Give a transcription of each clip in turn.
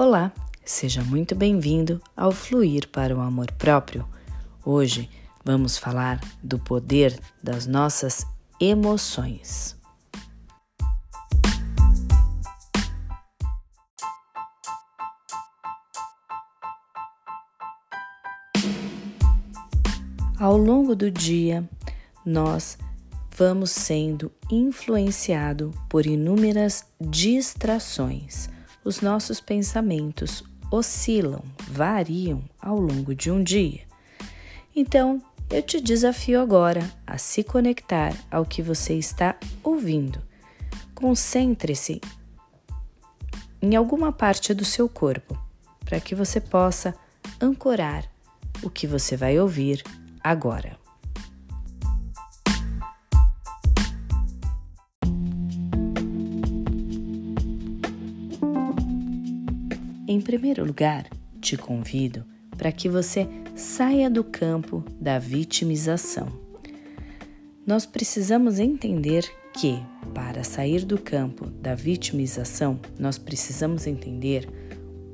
Olá, seja muito bem-vindo ao Fluir para o Amor Próprio. Hoje vamos falar do poder das nossas emoções. Ao longo do dia, nós vamos sendo influenciado por inúmeras distrações. Os nossos pensamentos oscilam, variam ao longo de um dia. Então, eu te desafio agora a se conectar ao que você está ouvindo. Concentre-se em alguma parte do seu corpo para que você possa ancorar o que você vai ouvir agora. Em primeiro lugar, te convido para que você saia do campo da vitimização. Nós precisamos entender que, para sair do campo da vitimização, nós precisamos entender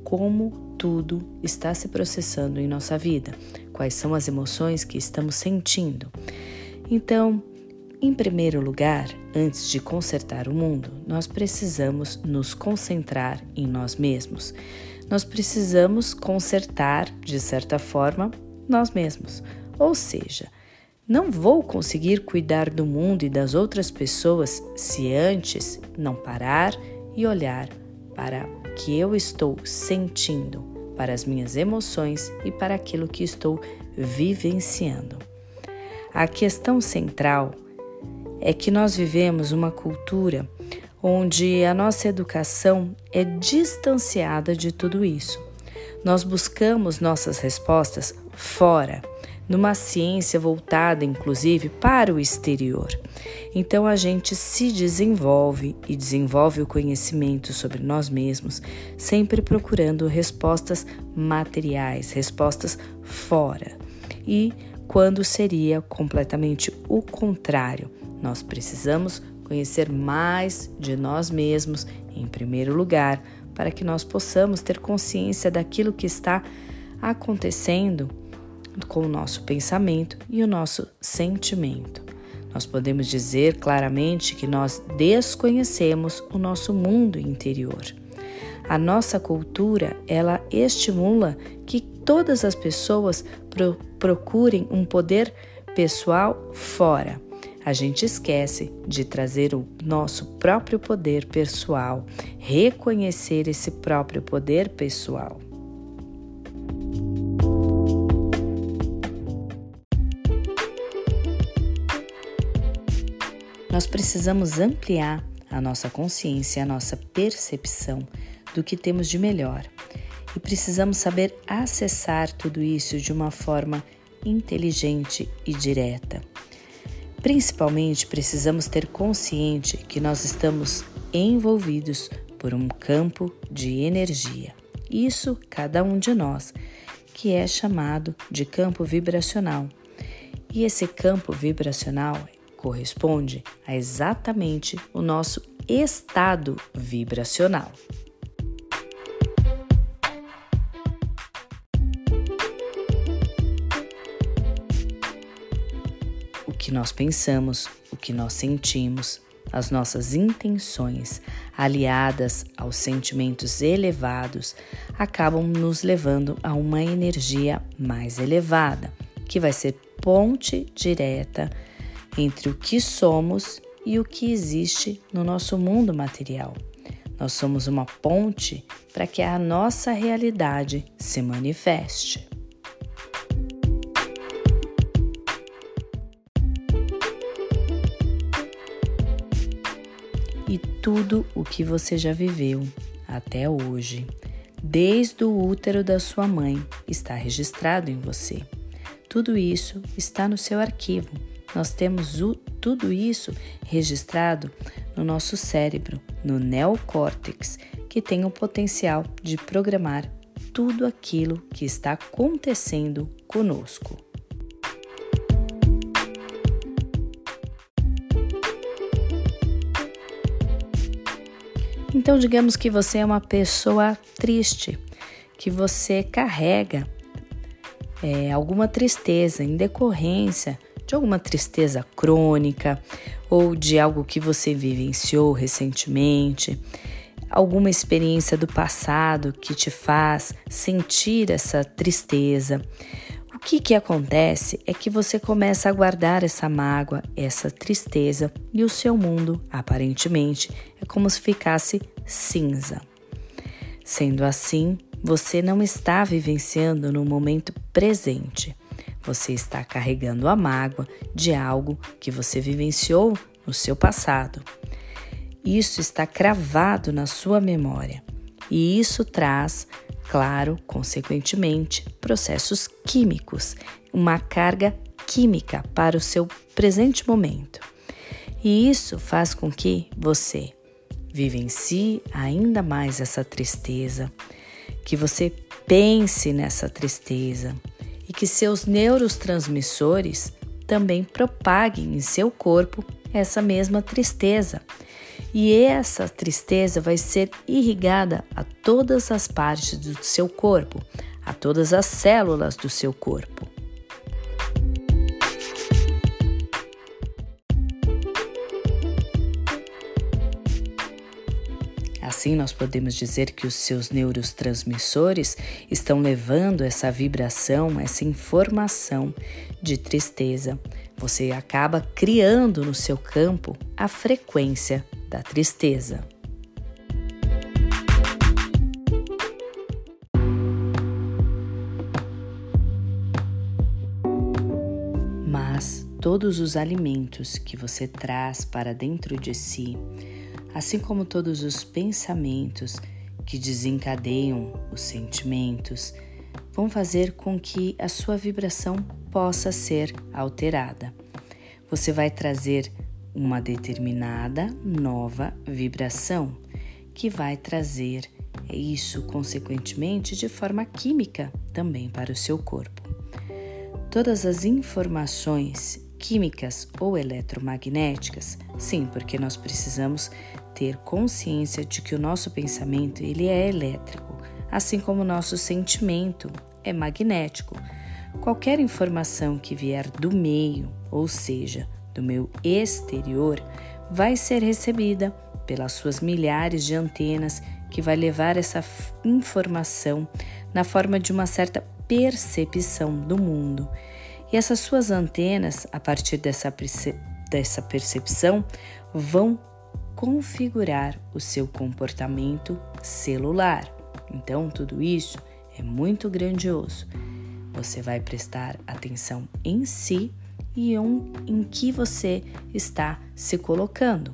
como tudo está se processando em nossa vida, quais são as emoções que estamos sentindo. Então, em primeiro lugar, antes de consertar o mundo, nós precisamos nos concentrar em nós mesmos. Nós precisamos consertar, de certa forma, nós mesmos. Ou seja, não vou conseguir cuidar do mundo e das outras pessoas se antes não parar e olhar para o que eu estou sentindo para as minhas emoções e para aquilo que estou vivenciando. A questão central é que nós vivemos uma cultura onde a nossa educação é distanciada de tudo isso. Nós buscamos nossas respostas fora numa ciência voltada inclusive para o exterior. Então a gente se desenvolve e desenvolve o conhecimento sobre nós mesmos, sempre procurando respostas materiais, respostas fora. E quando seria completamente o contrário, nós precisamos conhecer mais de nós mesmos em primeiro lugar, para que nós possamos ter consciência daquilo que está acontecendo com o nosso pensamento e o nosso sentimento. Nós podemos dizer claramente que nós desconhecemos o nosso mundo interior. A nossa cultura, ela estimula que todas as pessoas pro procurem um poder pessoal fora. A gente esquece de trazer o nosso próprio poder pessoal, reconhecer esse próprio poder pessoal. Nós precisamos ampliar a nossa consciência, a nossa percepção do que temos de melhor. E precisamos saber acessar tudo isso de uma forma inteligente e direta. Principalmente precisamos ter consciente que nós estamos envolvidos por um campo de energia. Isso cada um de nós, que é chamado de campo vibracional. E esse campo vibracional corresponde a exatamente o nosso estado vibracional. Que nós pensamos, o que nós sentimos, as nossas intenções, aliadas aos sentimentos elevados, acabam nos levando a uma energia mais elevada, que vai ser ponte direta entre o que somos e o que existe no nosso mundo material. Nós somos uma ponte para que a nossa realidade se manifeste. E tudo o que você já viveu até hoje, desde o útero da sua mãe, está registrado em você. Tudo isso está no seu arquivo nós temos o, tudo isso registrado no nosso cérebro, no neocórtex, que tem o potencial de programar tudo aquilo que está acontecendo conosco. Então, digamos que você é uma pessoa triste, que você carrega é, alguma tristeza em decorrência de alguma tristeza crônica ou de algo que você vivenciou recentemente, alguma experiência do passado que te faz sentir essa tristeza. O que, que acontece é que você começa a guardar essa mágoa, essa tristeza, e o seu mundo, aparentemente, é como se ficasse cinza. Sendo assim, você não está vivenciando no momento presente. Você está carregando a mágoa de algo que você vivenciou no seu passado. Isso está cravado na sua memória e isso traz, claro, consequentemente, processos químicos, uma carga química para o seu presente momento. E isso faz com que você vivencie ainda mais essa tristeza, que você pense nessa tristeza e que seus neurotransmissores também propaguem em seu corpo essa mesma tristeza. E essa tristeza vai ser irrigada a todas as partes do seu corpo, a todas as células do seu corpo. Assim, nós podemos dizer que os seus neurotransmissores estão levando essa vibração, essa informação de tristeza. Você acaba criando no seu campo a frequência da tristeza. Mas todos os alimentos que você traz para dentro de si, assim como todos os pensamentos que desencadeiam os sentimentos, vão fazer com que a sua vibração possa ser alterada. Você vai trazer uma determinada nova vibração que vai trazer isso, consequentemente, de forma química também para o seu corpo. Todas as informações químicas ou eletromagnéticas, sim, porque nós precisamos ter consciência de que o nosso pensamento ele é elétrico, assim como o nosso sentimento é magnético. Qualquer informação que vier do meio, ou seja, do meu exterior, vai ser recebida pelas suas milhares de antenas que vai levar essa informação na forma de uma certa percepção do mundo. E essas suas antenas, a partir dessa, perce dessa percepção, vão configurar o seu comportamento celular. Então, tudo isso é muito grandioso. Você vai prestar atenção em si e um, em que você está se colocando.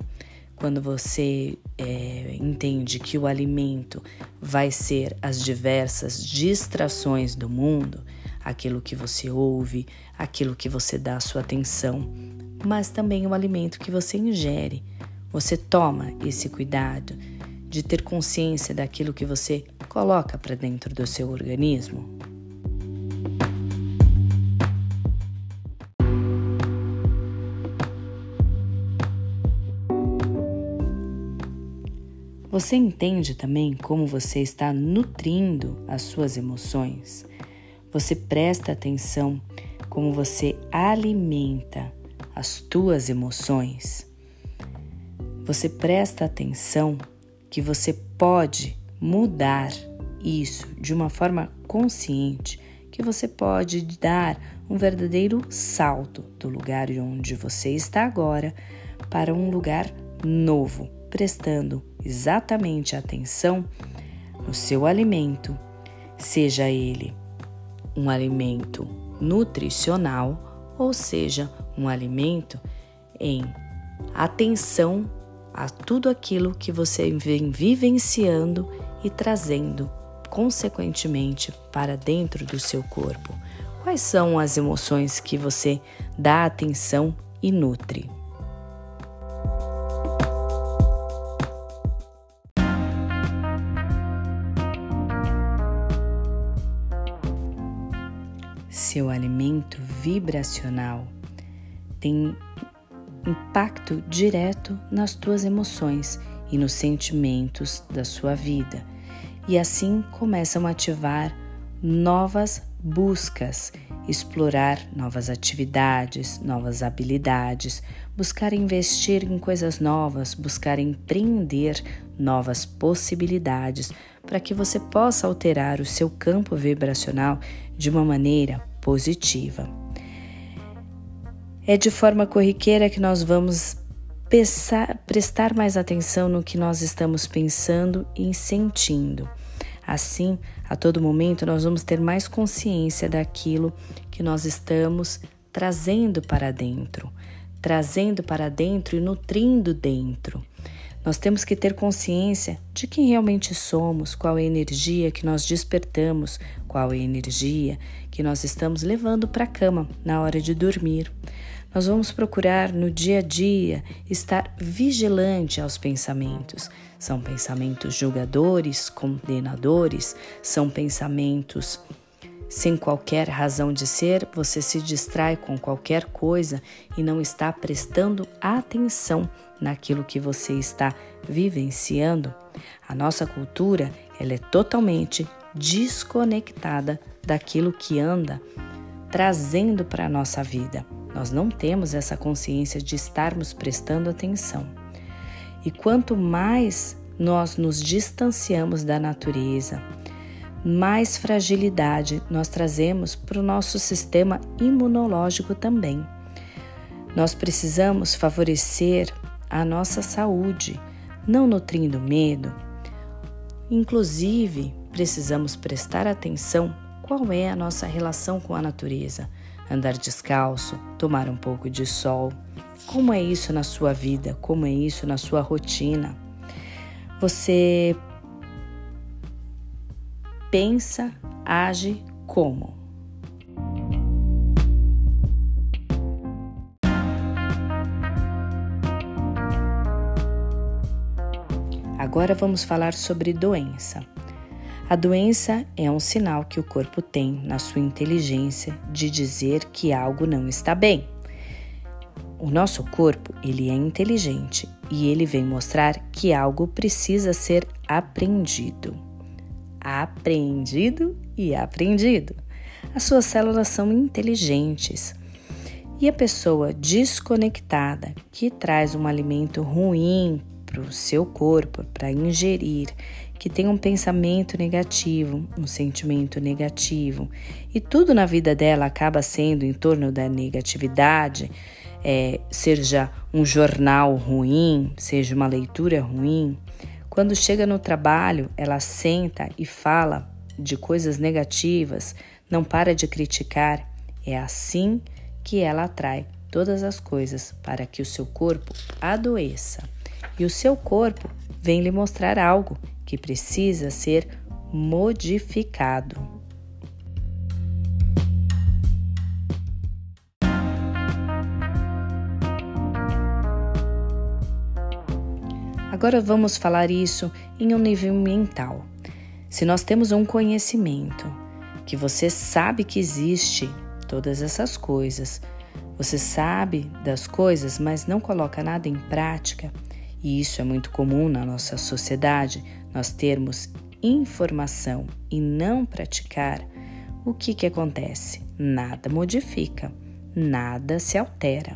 Quando você é, entende que o alimento vai ser as diversas distrações do mundo, aquilo que você ouve, aquilo que você dá sua atenção, mas também o alimento que você ingere, você toma esse cuidado de ter consciência daquilo que você coloca para dentro do seu organismo? Você entende também como você está nutrindo as suas emoções? Você presta atenção como você alimenta as tuas emoções? Você presta atenção que você pode mudar isso de uma forma consciente, que você pode dar um verdadeiro salto do lugar onde você está agora para um lugar novo, prestando exatamente atenção no seu alimento, seja ele um alimento nutricional ou seja um alimento em atenção a tudo aquilo que você vem vivenciando e trazendo, consequentemente, para dentro do seu corpo. Quais são as emoções que você dá atenção e nutre? Seu alimento vibracional tem impacto direto nas tuas emoções e nos sentimentos da sua vida. E assim começam a ativar novas buscas, explorar novas atividades, novas habilidades, buscar investir em coisas novas, buscar empreender novas possibilidades para que você possa alterar o seu campo vibracional de uma maneira positiva. É de forma corriqueira que nós vamos pensar, prestar mais atenção no que nós estamos pensando e sentindo. Assim, a todo momento, nós vamos ter mais consciência daquilo que nós estamos trazendo para dentro, trazendo para dentro e nutrindo dentro. Nós temos que ter consciência de quem realmente somos, qual é a energia que nós despertamos, qual é a energia que nós estamos levando para a cama na hora de dormir. Nós vamos procurar no dia a dia estar vigilante aos pensamentos. São pensamentos julgadores, condenadores, são pensamentos sem qualquer razão de ser, você se distrai com qualquer coisa e não está prestando atenção naquilo que você está vivenciando. A nossa cultura, ela é totalmente desconectada daquilo que anda trazendo para a nossa vida. Nós não temos essa consciência de estarmos prestando atenção. E quanto mais nós nos distanciamos da natureza, mais fragilidade nós trazemos para o nosso sistema imunológico também. Nós precisamos favorecer a nossa saúde, não nutrindo medo. Inclusive, precisamos prestar atenção qual é a nossa relação com a natureza. Andar descalço, tomar um pouco de sol. Como é isso na sua vida? Como é isso na sua rotina? Você pensa, age como? Agora vamos falar sobre doença. A doença é um sinal que o corpo tem na sua inteligência de dizer que algo não está bem. O nosso corpo, ele é inteligente e ele vem mostrar que algo precisa ser aprendido aprendido e aprendido. As suas células são inteligentes. E a pessoa desconectada que traz um alimento ruim para o seu corpo, para ingerir, que tem um pensamento negativo, um sentimento negativo, e tudo na vida dela acaba sendo em torno da negatividade, é, seja um jornal ruim, seja uma leitura ruim, quando chega no trabalho, ela senta e fala de coisas negativas, não para de criticar. É assim que ela atrai todas as coisas para que o seu corpo adoeça. E o seu corpo vem lhe mostrar algo que precisa ser modificado. Agora vamos falar isso em um nível mental. Se nós temos um conhecimento que você sabe que existe todas essas coisas, você sabe das coisas, mas não coloca nada em prática, e isso é muito comum na nossa sociedade, nós termos informação e não praticar, o que, que acontece? Nada modifica, nada se altera.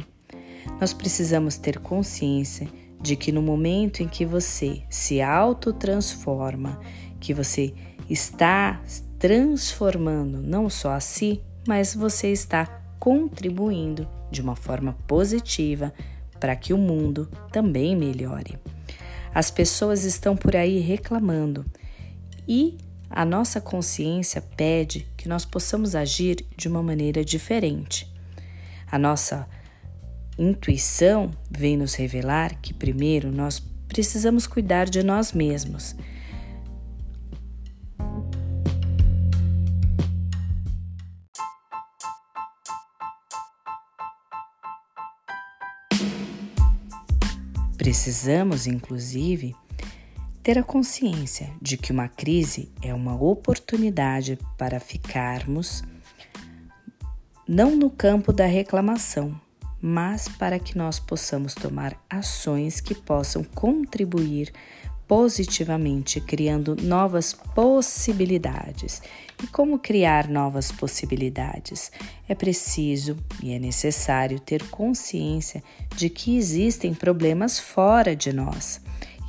Nós precisamos ter consciência de que no momento em que você se autotransforma, que você está transformando não só a si, mas você está contribuindo de uma forma positiva para que o mundo também melhore. As pessoas estão por aí reclamando e a nossa consciência pede que nós possamos agir de uma maneira diferente. A nossa intuição vem nos revelar que primeiro nós precisamos cuidar de nós mesmos. Precisamos, inclusive, ter a consciência de que uma crise é uma oportunidade para ficarmos não no campo da reclamação, mas para que nós possamos tomar ações que possam contribuir positivamente, criando novas possibilidades. E como criar novas possibilidades? É preciso e é necessário ter consciência de que existem problemas fora de nós.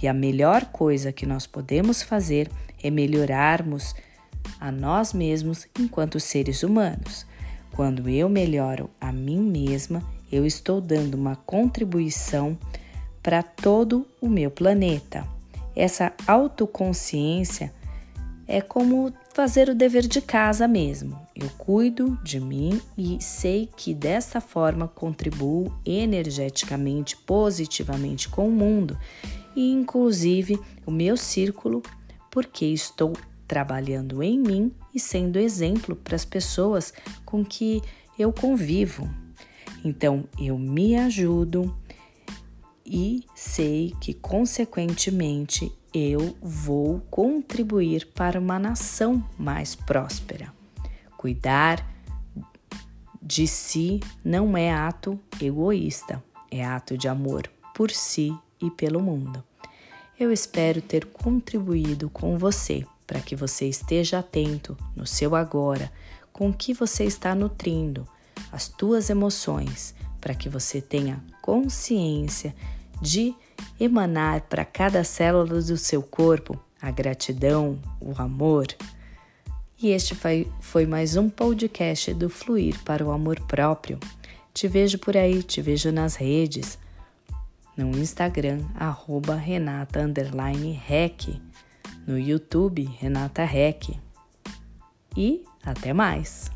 E a melhor coisa que nós podemos fazer é melhorarmos a nós mesmos enquanto seres humanos. Quando eu melhoro a mim mesma, eu estou dando uma contribuição para todo o meu planeta. Essa autoconsciência é como fazer o dever de casa mesmo. Eu cuido de mim e sei que dessa forma contribuo energeticamente, positivamente com o mundo e inclusive o meu círculo, porque estou trabalhando em mim e sendo exemplo para as pessoas com que eu convivo. Então eu me ajudo, e sei que, consequentemente, eu vou contribuir para uma nação mais próspera. Cuidar de si não é ato egoísta, é ato de amor por si e pelo mundo. Eu espero ter contribuído com você para que você esteja atento no seu agora, com o que você está nutrindo, as tuas emoções, para que você tenha consciência de emanar para cada célula do seu corpo a gratidão, o amor. E este foi, foi mais um podcast do Fluir para o Amor Próprio. Te vejo por aí, te vejo nas redes, no Instagram, arroba Renata Rec, no YouTube, Renata Rec. E até mais!